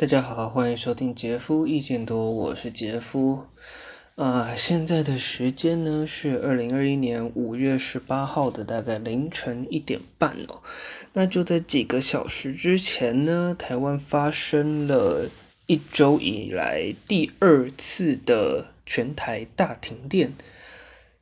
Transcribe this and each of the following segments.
大家好，欢迎收听杰夫意见多，我是杰夫。啊、现在的时间呢是二零二一年五月十八号的大概凌晨一点半哦。那就在几个小时之前呢，台湾发生了一周以来第二次的全台大停电，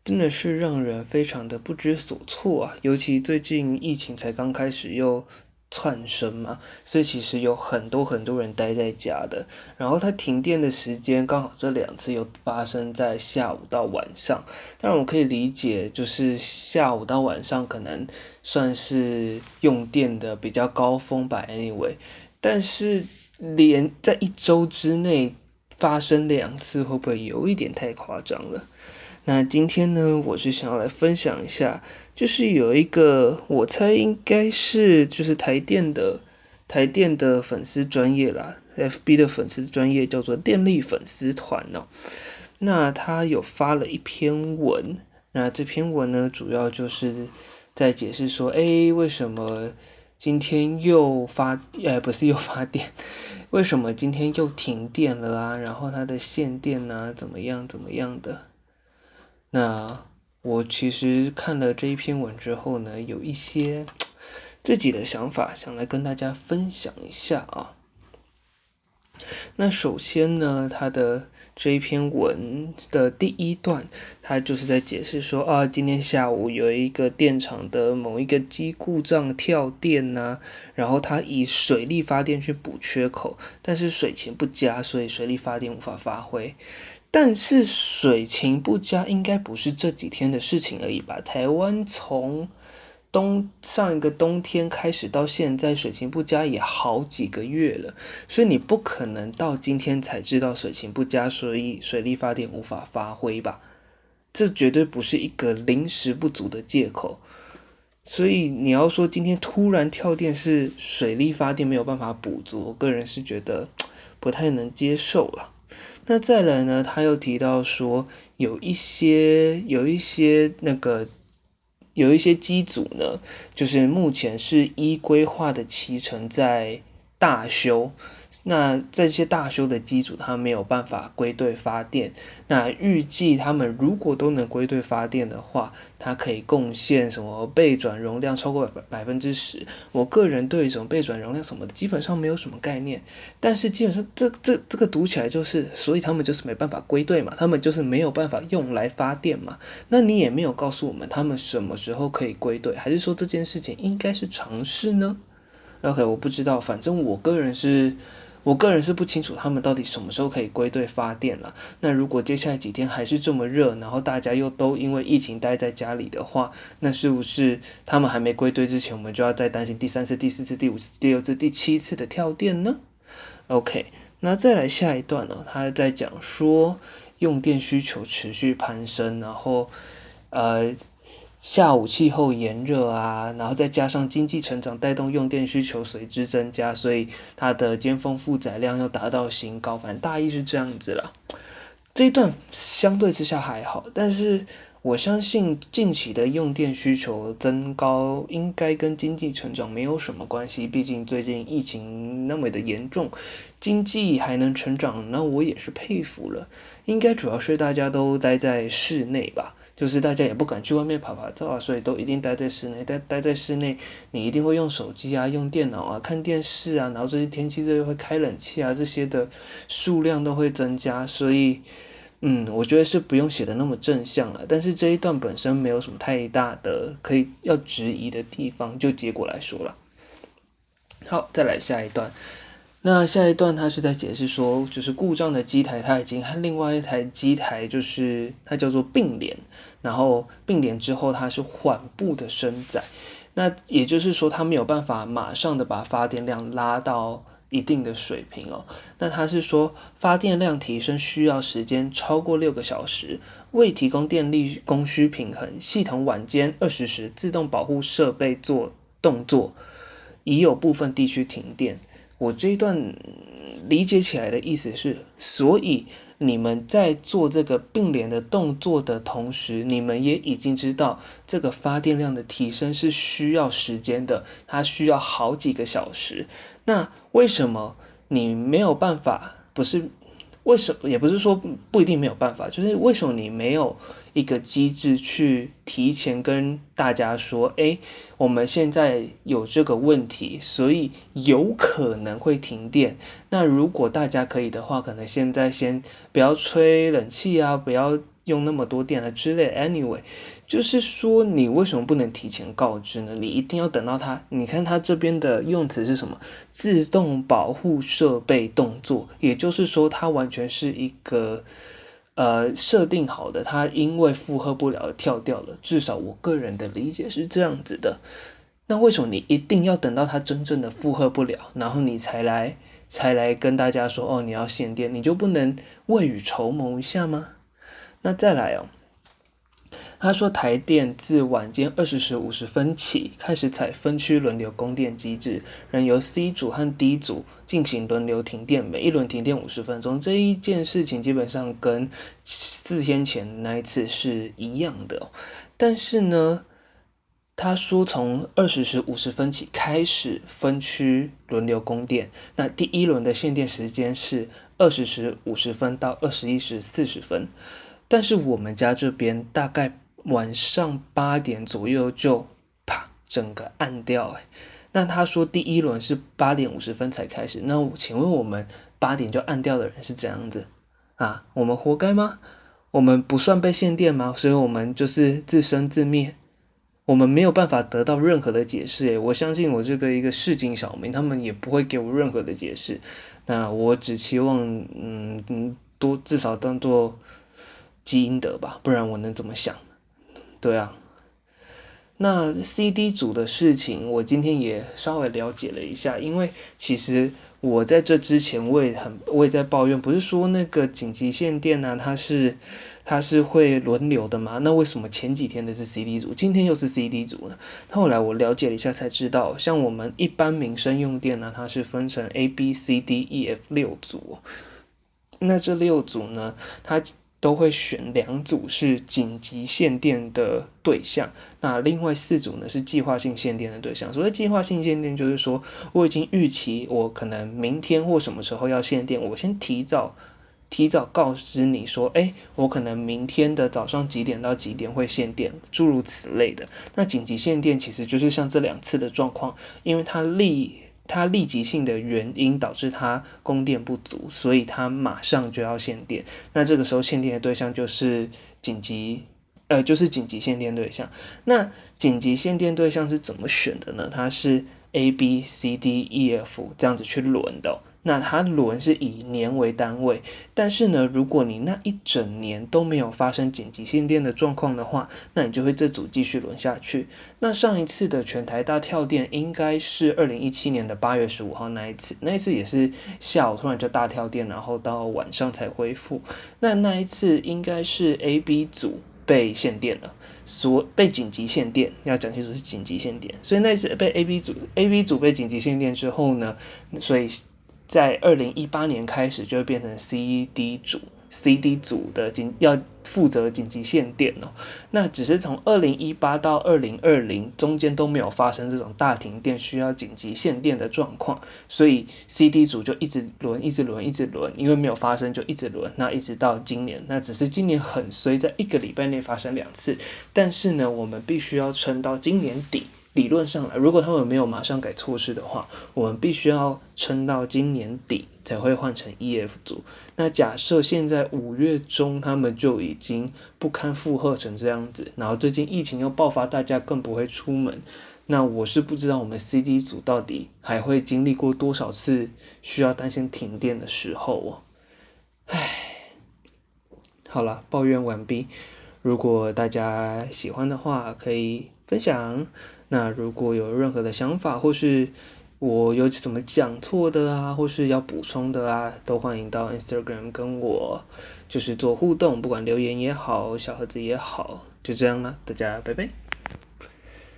真的是让人非常的不知所措啊！尤其最近疫情才刚开始又。窜升嘛，所以其实有很多很多人待在家的。然后它停电的时间刚好这两次又发生在下午到晚上。但我可以理解，就是下午到晚上可能算是用电的比较高峰吧。Anyway，但是连在一周之内发生两次，会不会有一点太夸张了？那今天呢，我是想要来分享一下，就是有一个我猜应该是就是台电的台电的粉丝专业啦，FB 的粉丝专业叫做电力粉丝团哦。那他有发了一篇文，那这篇文呢，主要就是在解释说，哎，为什么今天又发，呃，不是又发电，为什么今天又停电了啊？然后它的限电啊，怎么样怎么样的？那我其实看了这一篇文之后呢，有一些自己的想法，想来跟大家分享一下啊。那首先呢，它的这一篇文的第一段，他就是在解释说啊，今天下午有一个电厂的某一个机故障跳电呐、然后他以水力发电去补缺口，但是水情不佳，所以水力发电无法发挥。但是水情不佳应该不是这几天的事情而已吧？台湾从冬上一个冬天开始到现在，水情不佳也好几个月了，所以你不可能到今天才知道水情不佳，所以水力发电无法发挥吧？这绝对不是一个临时不足的借口。所以你要说今天突然跳电是水力发电没有办法补足，我个人是觉得不太能接受了。那再来呢？他又提到说，有一些有一些那个有一些机组呢，就是目前是依规划的期程在大修。那这些大修的机组，它没有办法归队发电。那预计他们如果都能归队发电的话，它可以贡献什么备转容量超过百百分之十。我个人对什么备转容量什么的基本上没有什么概念。但是基本上这这这个读起来就是，所以他们就是没办法归队嘛，他们就是没有办法用来发电嘛。那你也没有告诉我们他们什么时候可以归队，还是说这件事情应该是常事呢？OK，我不知道，反正我个人是，我个人是不清楚他们到底什么时候可以归队发电了。那如果接下来几天还是这么热，然后大家又都因为疫情待在家里的话，那是不是他们还没归队之前，我们就要再担心第三次、第四次、第五次、第六次、第七次的跳电呢？OK，那再来下一段呢？他在讲说用电需求持续攀升，然后呃。下午气候炎热啊，然后再加上经济成长带动用电需求随之增加，所以它的尖峰负载量又达到新高。反正大意是这样子了。这一段相对之下还好，但是我相信近期的用电需求增高应该跟经济成长没有什么关系。毕竟最近疫情那么的严重，经济还能成长，那我也是佩服了。应该主要是大家都待在室内吧。就是大家也不敢去外面跑跑照啊，所以都一定待在室内。待待在室内，你一定会用手机啊、用电脑啊、看电视啊，然后这些天气热又会开冷气啊，这些的数量都会增加。所以，嗯，我觉得是不用写的那么正向了。但是这一段本身没有什么太大的可以要质疑的地方，就结果来说了。好，再来下一段。那下一段他是在解释说，就是故障的机台，它已经和另外一台机台，就是它叫做并联，然后并联之后它是缓步的升载，那也就是说它没有办法马上的把发电量拉到一定的水平哦。那他是说发电量提升需要时间超过六个小时，为提供电力供需平衡，系统晚间二十时自动保护设备做动作，已有部分地区停电。我这一段理解起来的意思是，所以你们在做这个并联的动作的同时，你们也已经知道这个发电量的提升是需要时间的，它需要好几个小时。那为什么你没有办法，不是。为什么也不是说不一定没有办法，就是为什么你没有一个机制去提前跟大家说，哎，我们现在有这个问题，所以有可能会停电。那如果大家可以的话，可能现在先不要吹冷气啊，不要用那么多电啊之类。Anyway。就是说，你为什么不能提前告知呢？你一定要等到它。你看它这边的用词是什么？自动保护设备动作，也就是说，它完全是一个呃设定好的。它因为负荷不了跳掉了。至少我个人的理解是这样子的。那为什么你一定要等到它真正的负荷不了，然后你才来才来跟大家说哦，你要限电，你就不能未雨绸缪一下吗？那再来哦。他说，台电自晚间二十时五十分起开始采分区轮流供电机制，仍由 C 组和 D 组进行轮流停电，每一轮停电五十分钟。这一件事情基本上跟四天前那一次是一样的。但是呢，他说从二十时五十分起开始分区轮流供电，那第一轮的限电时间是二十时五十分到二十一时四十分，但是我们家这边大概。晚上八点左右就啪，整个暗掉哎。那他说第一轮是八点五十分才开始，那请问我们八点就暗掉的人是怎样子啊？我们活该吗？我们不算被限电吗？所以我们就是自生自灭，我们没有办法得到任何的解释哎。我相信我这个一个市井小民，他们也不会给我任何的解释。那我只期望嗯嗯多至少当做积阴德吧，不然我能怎么想？对啊，那 CD 组的事情，我今天也稍微了解了一下，因为其实我在这之前我也很我也在抱怨，不是说那个紧急限电呢、它是它是会轮流的吗？那为什么前几天的是 CD 组，今天又是 CD 组呢？后来我了解了一下才知道，像我们一般民生用电呢，它是分成 A B C D E F 六组，那这六组呢，它。都会选两组是紧急限电的对象，那另外四组呢是计划性限电的对象。所谓计划性限电，就是说我已经预期我可能明天或什么时候要限电，我先提早提早告知你说，哎，我可能明天的早上几点到几点会限电，诸如此类的。那紧急限电其实就是像这两次的状况，因为它立。它立即性的原因导致它供电不足，所以它马上就要限电。那这个时候限电的对象就是紧急，呃，就是紧急限电对象。那紧急限电对象是怎么选的呢？它是 A、B、C、D、E、F 这样子去轮的。那它轮是以年为单位，但是呢，如果你那一整年都没有发生紧急限电的状况的话，那你就会这组继续轮下去。那上一次的全台大跳电应该是二零一七年的八月十五号那一次，那一次也是下午突然就大跳电，然后到晚上才恢复。那那一次应该是 A、B 组被限电了，所被紧急限电，要讲清楚是紧急限电。所以那次被 A、B 组 A、B 组被紧急限电之后呢，所以。在二零一八年开始就会变成 C D 组，C D 组的紧要负责紧急限电哦。那只是从二零一八到二零二零中间都没有发生这种大停电需要紧急限电的状况，所以 C D 组就一直轮，一直轮，一直轮，因为没有发生就一直轮。那一直到今年，那只是今年很衰，在一个礼拜内发生两次，但是呢，我们必须要撑到今年底。理论上来，如果他们没有马上改措施的话，我们必须要撑到今年底才会换成 EF 组。那假设现在五月中他们就已经不堪负荷成这样子，然后最近疫情又爆发，大家更不会出门，那我是不知道我们 CD 组到底还会经历过多少次需要担心停电的时候哦。唉，好了，抱怨完毕。如果大家喜欢的话，可以分享。那如果有任何的想法，或是我有怎么讲错的啊，或是要补充的啊，都欢迎到 Instagram 跟我就是做互动，不管留言也好，小盒子也好，就这样啦，大家拜拜。